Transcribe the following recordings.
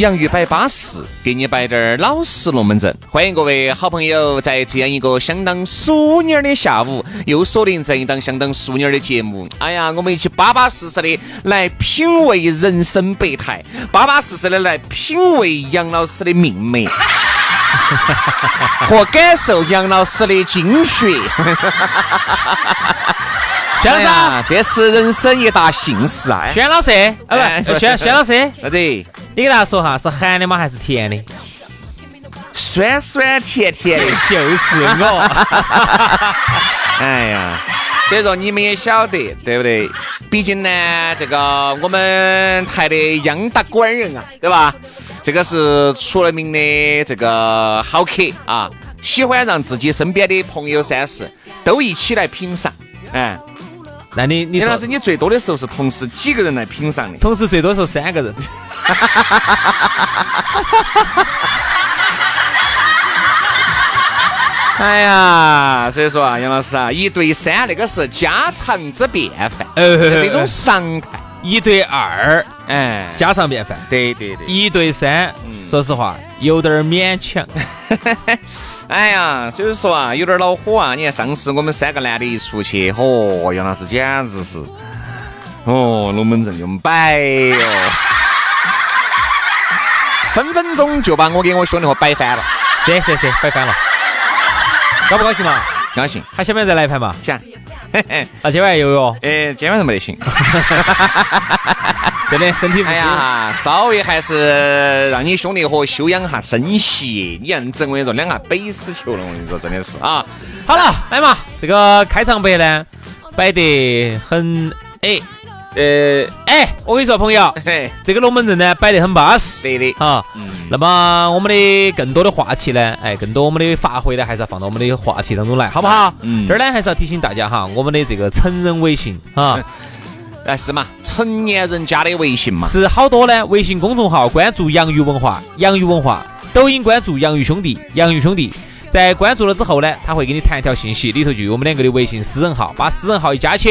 洋芋摆巴适，给你摆点儿老实龙门阵。欢迎各位好朋友，在这样一个相当淑女儿的下午，又锁定这一档相当淑女儿的节目。哎呀，我们一起巴巴适适的来品味人生百态，巴巴适适的来品味杨老师的命脉，和感受杨老师的精血。轩老师，这是人生一大幸事啊！轩老师，啊不，轩轩老师，啥子？你给大家说哈，是咸的吗？还是甜的？酸酸甜甜的，就是我。哎呀，所以说你们也晓得，对不对？毕竟呢，这个我们台的央大官人啊，对吧？这个是出了名的这个好客啊，喜欢让自己身边的朋友、三四都一起来品尝，哎。那你你杨老师，你最多的时候是同时几个人来品尝的？同时最多时候三个人。哎呀，所以说啊，杨老师啊，一对三那个是家常之便饭，呃，是一种常态。一对二，哎，家常便饭。对对对。一对三，说实话有点勉强。哎呀，所以说啊，有点恼火啊！你看上次我们三个男的一出去，嚯，杨老师简直是，哦，龙门阵就摆哟，分分钟就把我给我兄弟伙摆翻了。是是是，摆翻了。高不高兴嘛？高兴。还想不想再来一盘嘛？想。那 今晚有哟？哎，今晚上没得行。真的，身体哎呀，稍微还是让你兄弟伙休养下身息。你认真，我跟你说，两下背死球了。我跟你说，真的是啊。好了，来嘛，这个开场白呢，摆得很哎。呃，哎，我跟你说，朋友，这个龙门阵呢摆得很巴适，对的，哈。那么我们的更多的话题呢，哎，更多我们的发挥呢，还是要放到我们的话题当中来，好不好？嗯。这儿呢，还是要提醒大家哈，我们的这个成人微信啊，哎是嘛，成年人加的微信嘛，是好多呢。微信公众号关注洋芋文化，洋芋文化；抖音关注洋芋兄弟，洋芋兄弟。在关注了之后呢，他会给你弹一条信息，里头就有我们两个的微信私人号，把私人号一加起，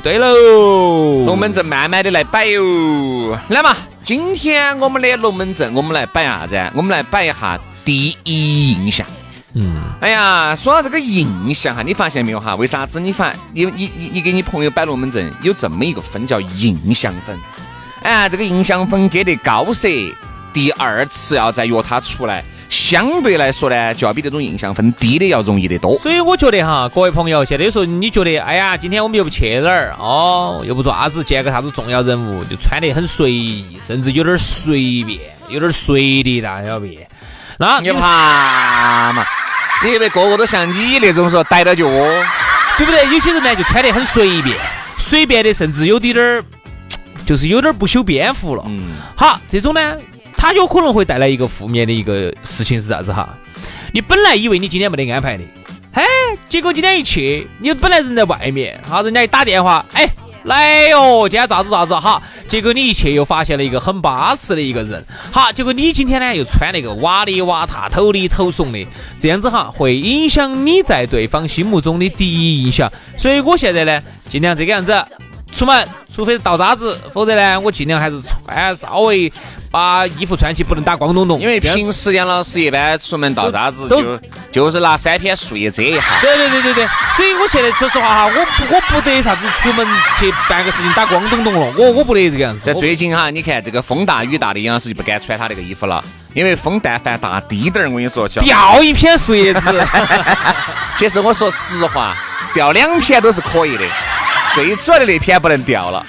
对喽，龙门阵慢慢的来摆哟。来嘛，今天我们的龙门阵，我们来摆啥子？我们来摆一下第一印象。嗯，哎呀，说到这个印象哈，你发现没有哈？为啥子你发你你你你给你朋友摆龙门阵有这么一个分叫印象分？哎，这个印象分给的高些，第二次要再约他出来。相对来说呢，就要比那种印象分低的要容易得多。所以我觉得哈，各位朋友，现在有时候你觉得，哎呀，今天我们又不去哪儿哦，又不做啥子，见个啥子重要人物，就穿得很随意，甚至有点随便，有点随的，大小便。那你怕嘛？你以为个个都像你那种说逮到就窝，对不对？有些人呢就穿得很随便，随便的甚至有点儿，就是有点不修边幅了。嗯。好，这种呢。他有可能会带来一个负面的一个事情是啥子哈？你本来以为你今天没得安排的，嘿，结果今天一去，你本来人在外面，好，人家一打电话，哎，来哟，今天咋子咋子哈？结果你一去又发现了一个很巴适的一个人，好，结果你今天呢又穿那个哇里哇塔、头里头怂的，这样子哈会影响你在对方心目中的第一印象。所以我现在呢尽量这个样子出门，除非是倒渣子，否则呢我尽量还是穿稍微。把衣服穿起不能打光咚咚，因为平时杨老师一般出门倒啥子就就是拿三片树叶遮一下。对对对对对，所以我现在说实话哈，我不我不得啥子出门去办个事情打光咚咚了，我我不得这个样子。在最近哈，你看这个风大雨大的杨老师就不敢穿他那个衣服了，因为风但凡大滴点儿，我跟你说掉一片树叶子。其实我说实话，掉两片都是可以的，最主要的那片不能掉了。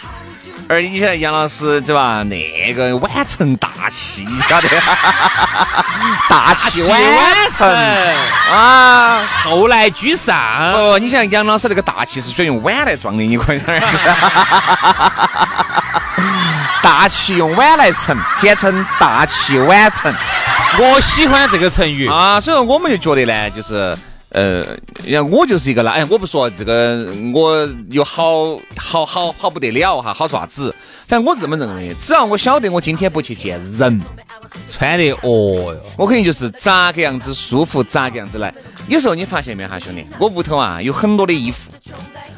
而你晓得杨老师对吧？那个晚成大器，你晓得？大器晚成啊！后来居上。哦，你像杨老师那个大气是需要用碗来装的，你可想而知。大器用碗来盛，简称大器晚成。我喜欢这个成语啊，所以说我们就觉得呢，就是。呃，我就是一个那，哎，我不说这个，我有好好好好不得了哈，好爪子。反正我是这么认为，只要我晓得我今天不去见人，穿的哦哟，我肯定就是咋个样子舒服咋个样子来。有时候你发现没有哈，兄弟，我屋头啊有很多的衣服。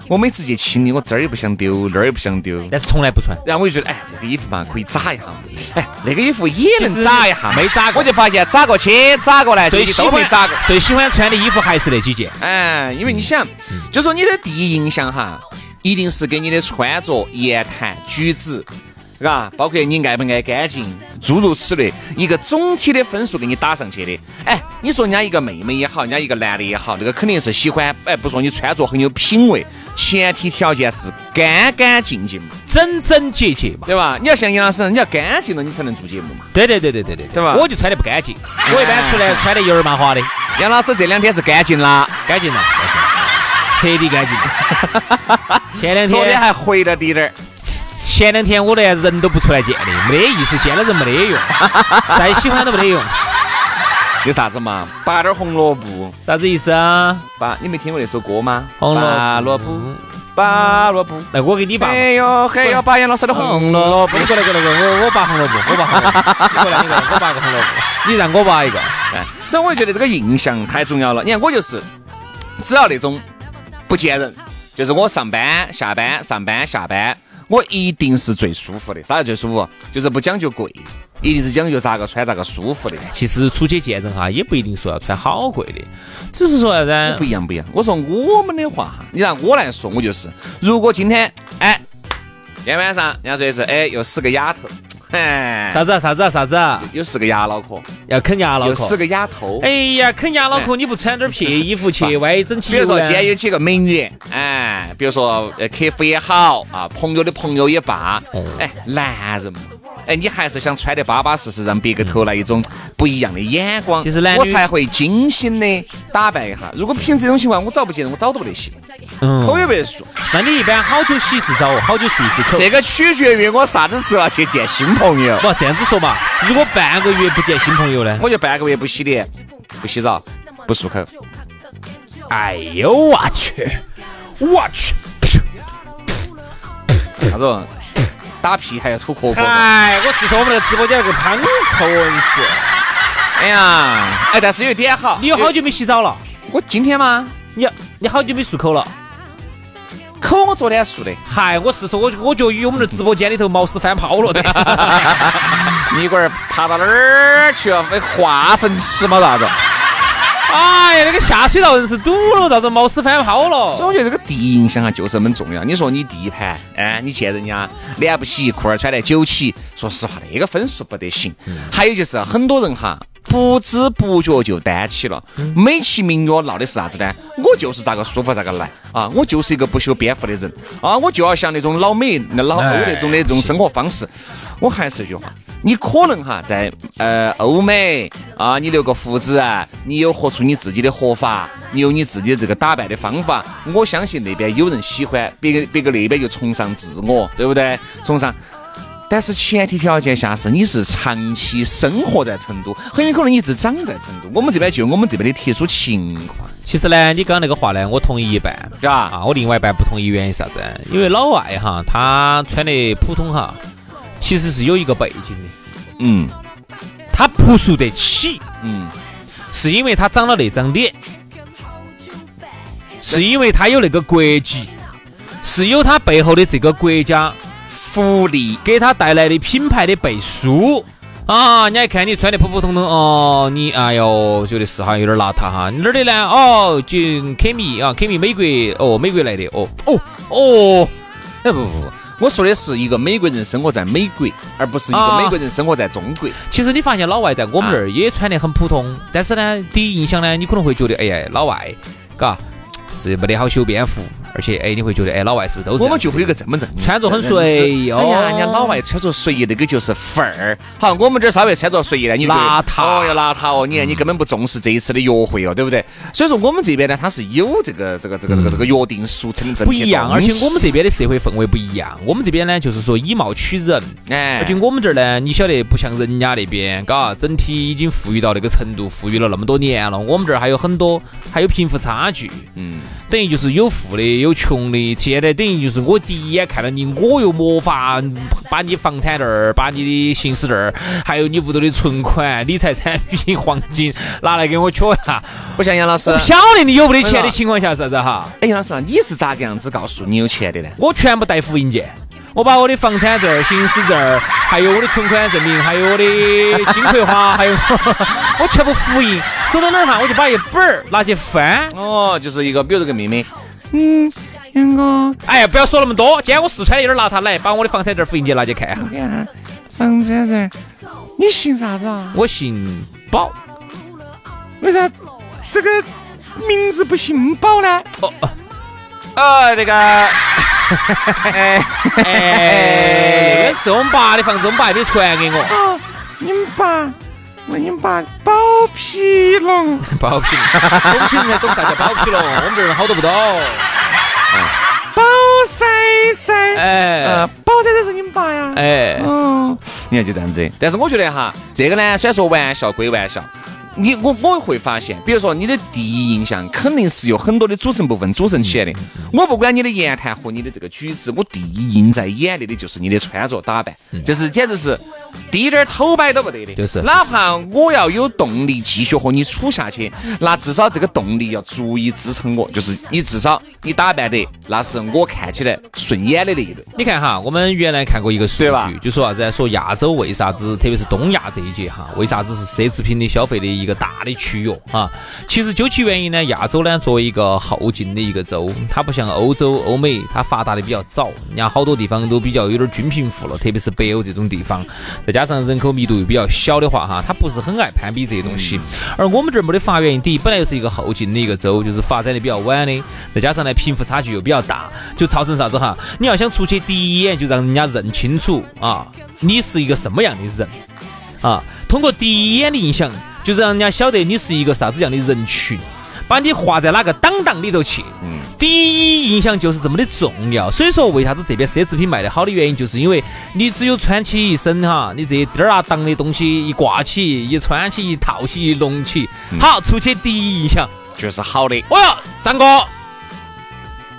我每次去清理，我这儿也不想丢，那儿也不想丢，但是从来不穿。然后我就觉得，哎，这个衣服嘛，可以扎一下。哎，那个衣服也能扎一下，没扎过。我就发现扎过去，扎过来，最喜欢扎过。最喜欢穿的衣服还是那几件。哎，因为你想，就说你的第一印象哈，一定是跟你的穿着、言谈举止。嘎，包括你爱不爱干净，诸如此类，一个总体的分数给你打上去的。哎，你说人家一个妹妹也好，人家一个男的也好，那个肯定是喜欢。哎，不说你穿着很有品味，前提条件是干干净净嘛，整整洁洁嘛，对吧？你要像杨老师，你要干净了，你才能做节目嘛。对对对对对对，对吧？我就穿的不干净，我一般出来穿的油儿麻花的。杨老师这两天是干净啦，干净了，干净，彻底干净。前两天昨天还回了滴点儿。前两天我连人都不出来见的，没得意思，见了人没得用，再喜欢都没得用。有啥子嘛？拔点红萝卜，啥子意思啊？拔，你没听过那首歌吗？红萝卜，拔萝卜。来我给你拔。哎呦，嘿要拔杨老师的红萝卜。你过来，过来，过来，我我拔红萝卜，我拔红萝卜。你过来，你过来，我拔个红萝卜。你让我拔一个。哎，所以我就觉得这个印象太重要了。你看我就是，只要那种不见人，就是我上班、下班、上班、下班。我一定是最舒服的，啥叫最舒服？就是不讲究贵，一定是讲究咋个穿咋个舒服的。其实出去见人哈，也不一定说要穿好贵的，只是说啥子？不一样不一样。我说我们的话哈，你让我来说，我就是，如果今天，哎，今天晚上人家说的是，哎，又死个丫头。哎，啥子啊啥子啊啥子啊？有四个牙脑壳，要啃牙脑壳。有四个丫头。哎呀，啃牙脑壳，你不穿点撇衣服去，万一整起。比如说今天有几个美女，哎，比如说呃客户也好啊，朋友的朋友也罢，哎，男人嘛。哎，你还是想穿得巴巴适适，让别个投来一种不一样的眼光，其实男我才会精心的打扮一下。如果平时这种情况，我找不见人，我找都不得行。嗯，口也不得漱。那你一般好久洗一次澡？好久漱一次口？这个取决于我啥子时候去见新朋友。不这样子说嘛，如果半个月不见新朋友呢？我就半个月不洗脸、不洗澡、不漱口。哎呦我去，我去，啥子？打屁还要吐壳壳？哎，我是说我们那个直播间那个胖臭人是。哎呀，哎，但是有一点好，你有好久没洗澡了？我今天吗？你你好久没漱口了？口我昨天漱的。嗨，我是说，我我觉得与我们的直播间里头毛丝翻泡了的。你龟儿爬到哪儿去了？化粪池吗？啥子？哎呀，那个下水道硬是堵了，咋子毛屎翻泡了？所以我觉得这个第一印象啊，就是那么重要。你说你第一盘，哎，你见人家脸不洗，裤儿穿得九起，说实话，那个分数不得行。还有就是很多人哈，不知不觉就单起了，美其名曰闹的是啥子呢？我就是咋个舒服咋个来啊！我就是一个不修边幅的人啊！我就要像那种老美、那老欧那种的这种生活方式。我还是一句话。你可能哈在呃欧美啊，你留个胡子，你有活出你自己的活法，你有你自己的这个打扮的方法。我相信那边有人喜欢，别个别个那边就崇尚自我，对不对？崇尚。但是前提条件下是你是长期生活在成都，很有可能你是长在成都。我们这边就我们这边的特殊情况。其实呢，你刚刚那个话呢，我同意一半，吧？啊，我另外一半不同意，原因啥子？因为老外哈，他穿的普通哈。其实是有一个背景的，嗯，他朴素得起，嗯，是因为他长了那张脸，是因为他有那个国籍，是有他背后的这个国家福利。给他带来的品牌的背书。啊！你还看你穿的普普通通哦，你哎呦觉得是哈有点邋遢哈，哪儿的呢？哦，就 Kimi 啊，，Kimi 美国哦，美国来的哦哦哦，哎不不不。我说的是一个美国人生活在美国，而不是一个美国人生活在中国。其实你发现老外在我们那儿也穿得很普通，但是呢，第一印象呢，你可能会觉得，哎呀，老外，嘎，是没得好修边幅，而且哎，你会觉得哎，老外是不是都是？我们就会有个这么认，穿着很随意。哎呀，人家老外穿着随意，那个就是范儿。好，我们这儿稍微穿着随意呢，你邋遢哦，要邋遢哦。你看，你根本不重视这一次的约会哦，对不对？所以说，我们这边呢，它是有这个这个这个这个这个约定俗成的这不一样。而且我们这边的社会氛围不一样。我们这边呢，就是说以貌取人。哎，而且我们这儿呢，你晓得，不像人家那边，嘎，整体已经富裕到那个程度，富裕了那么多年了。我们这儿还有很多，还有贫富差距。嗯，等于就是有富的，有穷的。现在等于就是我第一眼看到你，我又没法把你房产证儿、把你的行驶证儿，还有你屋头的存款、理财产品、黄金拿来给我瞧一下。不像杨老师，不晓得你有没得钱的情况下，啥子哈？哎，杨老师，你是咋个样子告诉你有钱的呢？我全部带复印件。我把我的房产证、行驶证，还有我的存款证明，还有我的金葵花，还有 我全部复印。走到哪儿哈，我就把一本儿拿去翻。哦，就是一个，比如这个妹妹。嗯，杨哥，哎呀，不要说那么多。今天我四川的有点邋遢，来，把我的房产证复印件拿去看哈。房产证，你姓啥子啊？我姓宝。为啥这个名字不姓宝呢？哦哦，呃，那个。哎，那个是我们爸的房子，我们爸还没传给我。哦，你们爸，那你们爸包皮龙，包皮龙，懂起人懂啥叫包皮龙？我们这人好多不懂。包塞塞，哎，包塞塞是你们爸呀？哎，嗯，你看就这样子。但是我觉得哈，这个呢，虽然说玩笑归玩笑。你我我会发现，比如说你的第一印象肯定是由很多的组成部分组成起来的。我不管你的言谈和你的这个举止，我第一印在眼里的就是你的穿着打扮，就是简直是。滴点儿头摆都不得的，就是，哪怕我要有动力继续和你处下去，那至少这个动力要足以支撑我，就是你至少你打扮得那是我看起来顺眼的那一类。你看哈，我们原来看过一个数据，就说啥子？说亚洲为啥子，特别是东亚这一节哈，为啥子是奢侈品的消费的一个个大的区域啊？其实究其原因呢，亚洲呢作为一个后进的一个州，它不像欧洲、欧美，它发达的比较早，人家好多地方都比较有点均贫富了，特别是北欧这种地方。再加上人口密度又比较小的话，哈，他不是很爱攀比这些东西。而我们这儿没得发源地，本来就是一个后进的一个州，就是发展的比较晚的。再加上呢，贫富差距又比较大，就造成啥子哈？你要想出去第一眼就让人家认清楚啊，你是一个什么样的人啊？通过第一眼的印象，就让人家晓得你是一个啥子样的人群。把你划在哪个档档里头去？嗯，第一印象就是这么的重要。所以说，为啥子这边奢侈品卖得好的原因，就是因为你只有穿起一身哈，你这些儿啊档的东西一挂起、一穿起、一套起、一弄起，好，出去第一印象就是好的。哦哟，张哥，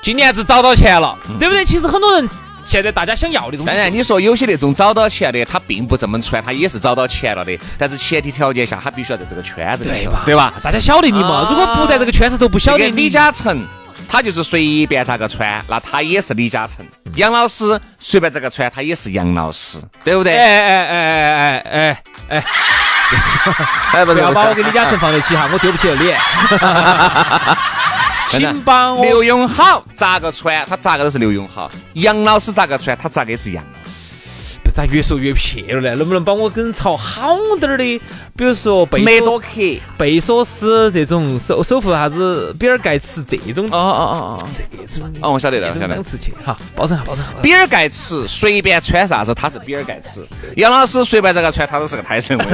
今年子找到钱了，对不对？其实很多人。现在大家想要的东西，当然你说有些那种找到钱的，他并不这么穿，他也是找到钱了的。但是前提条件下，他必须要在这个圈子里，对吧？大家晓得你嘛？如果不在这个圈子，都不晓得。李嘉诚，他就是随便咋个穿，那他也是李嘉诚。杨老师随便咋个穿，他也是杨老师，对不对？哎哎哎哎哎哎哎！哎，不要把我跟李嘉诚放在一起哈，我丢不起脸。请帮我刘永好咋个穿，他咋个都是刘永好；杨老师咋个穿，他咋个也是杨老师。不咋越说越撇了呢？能不能帮我跟朝好点儿的？比如说贝梅多克、贝索斯这种首首富啥子，比尔盖茨这种。哦哦哦哦，这种。哦，我晓得了，晓得。次去，哈，保证下，保证下。比尔盖茨随便穿啥子，他是比尔盖茨；杨老师随便咋个穿，他都是个泰森。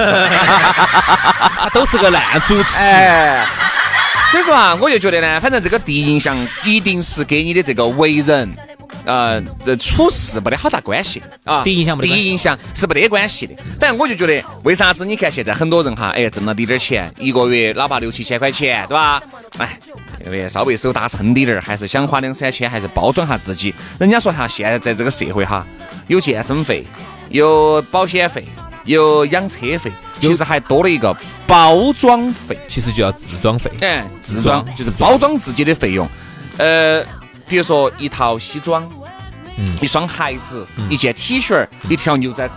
他都是个烂主持。所以说啊，我就觉得呢，反正这个第一印象一定是给你的这个为人，呃，处事没得好大关系啊。第一印象，第一印象是没得关系的。反正我就觉得，为啥子你看现在很多人哈，哎，挣了滴点儿钱，一个月哪怕六七千块钱，对吧？哎，因为稍微手打撑滴点儿，还是想花两三千，还是包装下自己。人家说哈，现在在这个社会哈，有健身费，有保险费。有养车费，其实还多了一个包装费，其实就叫自装费。哎，自装就是包装自己的费用。呃，比如说一套西装，嗯，一双鞋子，一件 T 恤，一条牛仔裤，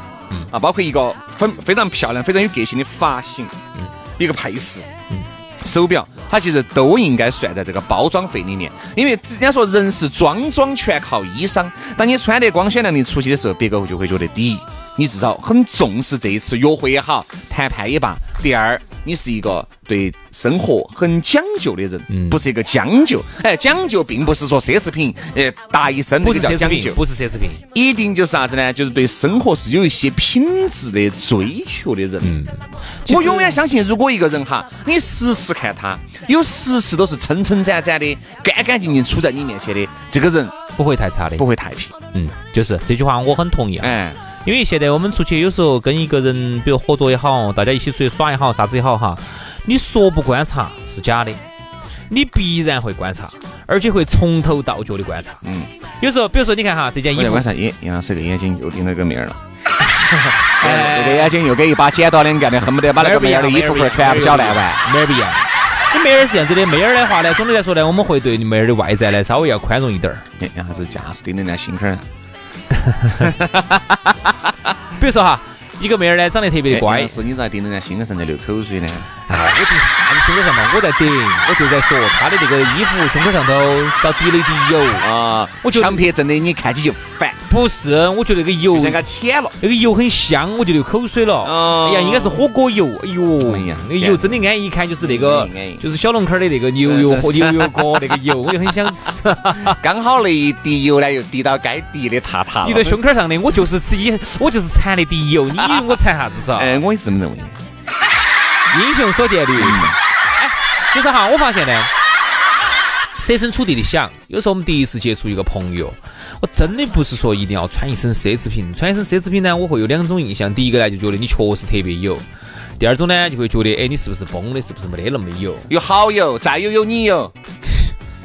啊，包括一个很非常漂亮、非常有个性的发型，嗯，一个配饰，嗯，手表，它其实都应该算在这个包装费里面。因为人家说人是装装全靠衣裳，当你穿得光鲜亮丽出去的时候，别个就会觉得第一。你至少很重视这一次约会也好，谈判也罢。第二，你是一个对生活很讲究的人，不是一个将就。哎，讲究并不是说奢侈品，呃，大一身不是叫讲究，不是奢侈品，一定就是啥子呢？就是对生活是有一些品质的追求的人。嗯，我永远相信，如果一个人哈，你时时看他，有时时都是撑撑展展的，干干净净处在你面前的，这个人不会太差的，不会太平。嗯，就是这句话我很同意。哎。因为现在我们出去有时候跟一个人，比如合作也好，大家一起出去耍也好，啥子也好哈，你说不观察是假的，你必然会观察，而且会从头到脚的观察。嗯，有时候比如说你看哈，这件衣服，观察，耶，杨老师个眼睛又盯到个妹儿了，这个眼睛又给一把剪刀两干的，恨不得把那个妹儿的衣服块全部绞烂完。妹儿不一样，你妹儿是这样子的，妹儿的话呢，总的来说呢，我们会对妹儿的外在呢稍微要宽容一点儿。杨老师架势盯得那心坎儿。比如说哈，一个妹儿呢长得特别的乖，是你咋盯着人家心上在流口水呢？哎，我盯啥子胸口上嘛？我在盯，我就在说她的这个衣服胸口上头遭滴了一滴油啊！我强迫症的你看起就烦。不是，我觉得那个油像个舔了，那个油很香，我就流口水了。哎呀，应该是火锅油。哎呦，哎呀，那个油真的安逸，一看就是那个，就是小龙坎的那个牛油和牛油锅那个油，我就很想吃。刚好那一滴油呢，又滴到该滴的塌塌滴到胸口上的，我就是吃一，我就是馋那滴油。你以为我馋啥子是？哎，我也是这么认为。英雄所见略。哎，其实哈，我发现呢。设身处地的想，有时候我们第一次接触一个朋友，我真的不是说一定要穿一身奢侈品。穿一身奢侈品呢，我会有两种印象。第一个呢，就觉得你确实特别有；第二种呢，就会觉得，哎，你是不是崩的？是不是没得那么有？有好友，再有有你有，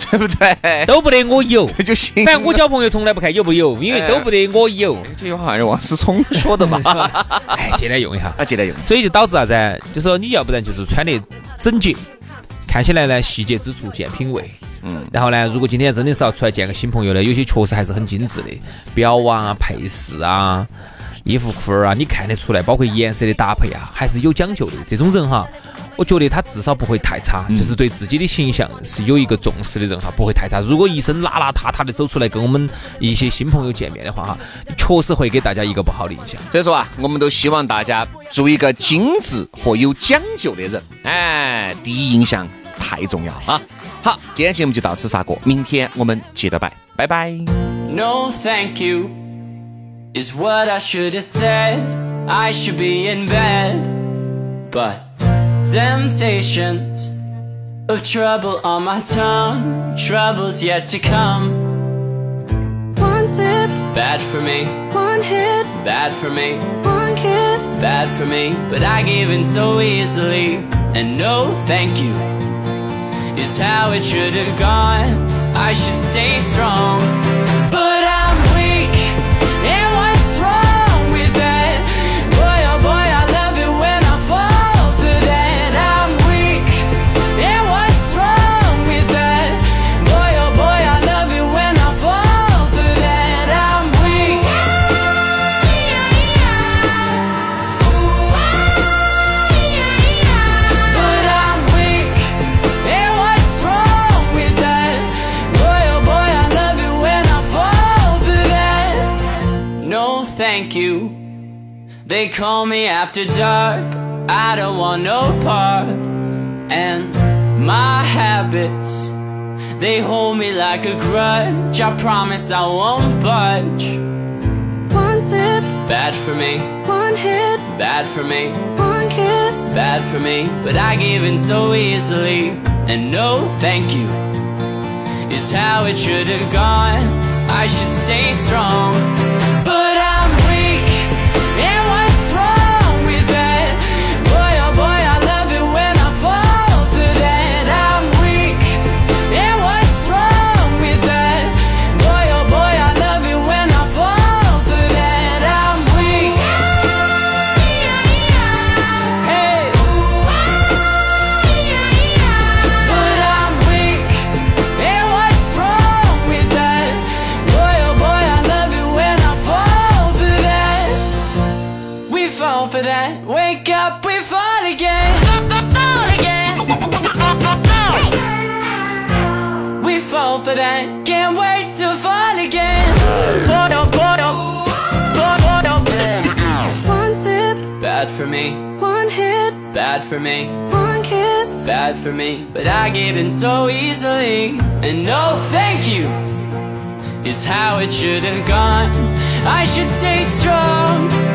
对不对？都不得我有 就行。反正我交朋友从来不看有不有，因为都不得我有。这句话好像王思聪说的嘛。哎，借来用一下，啊，借来用。所以就导致啥子？就说你要不然就是穿得整洁。看起来呢，细节之处见品味。嗯，然后呢，如果今天真的是要出来见个新朋友呢，有些确实还是很精致的，表啊、配饰啊、衣服裤儿啊，你看得出来，包括颜色的搭配啊，还是有讲究的。这种人哈，我觉得他至少不会太差，就是对自己的形象是有一个重视的人哈，不会太差。如果一身邋邋遢遢的走出来跟我们一些新朋友见面的话哈，确实会给大家一个不好的印象。所以说啊，我们都希望大家做一个精致和有讲究的人。哎，第一印象。太重要啊！好，今天节目就到此杀过，明天我们接着拜，拜拜。No thank you is what I should have said. I should be in bed, but temptations of trouble on my tongue, troubles yet to come. One sip, bad for me. One hit, bad for me. One kiss, bad for me. But I gave in so easily, and no thank you is how it should have gone. I should stay strong, They call me after dark. I don't want no part. And my habits, they hold me like a grudge. I promise I won't budge. One sip, bad for me. One hit, bad for me. One kiss, bad for me. But I give in so easily. And no thank you is how it should have gone. I should stay strong. For me. One kiss, bad for me. But I gave in so easily, and no thank you is how it should have gone. I should stay strong.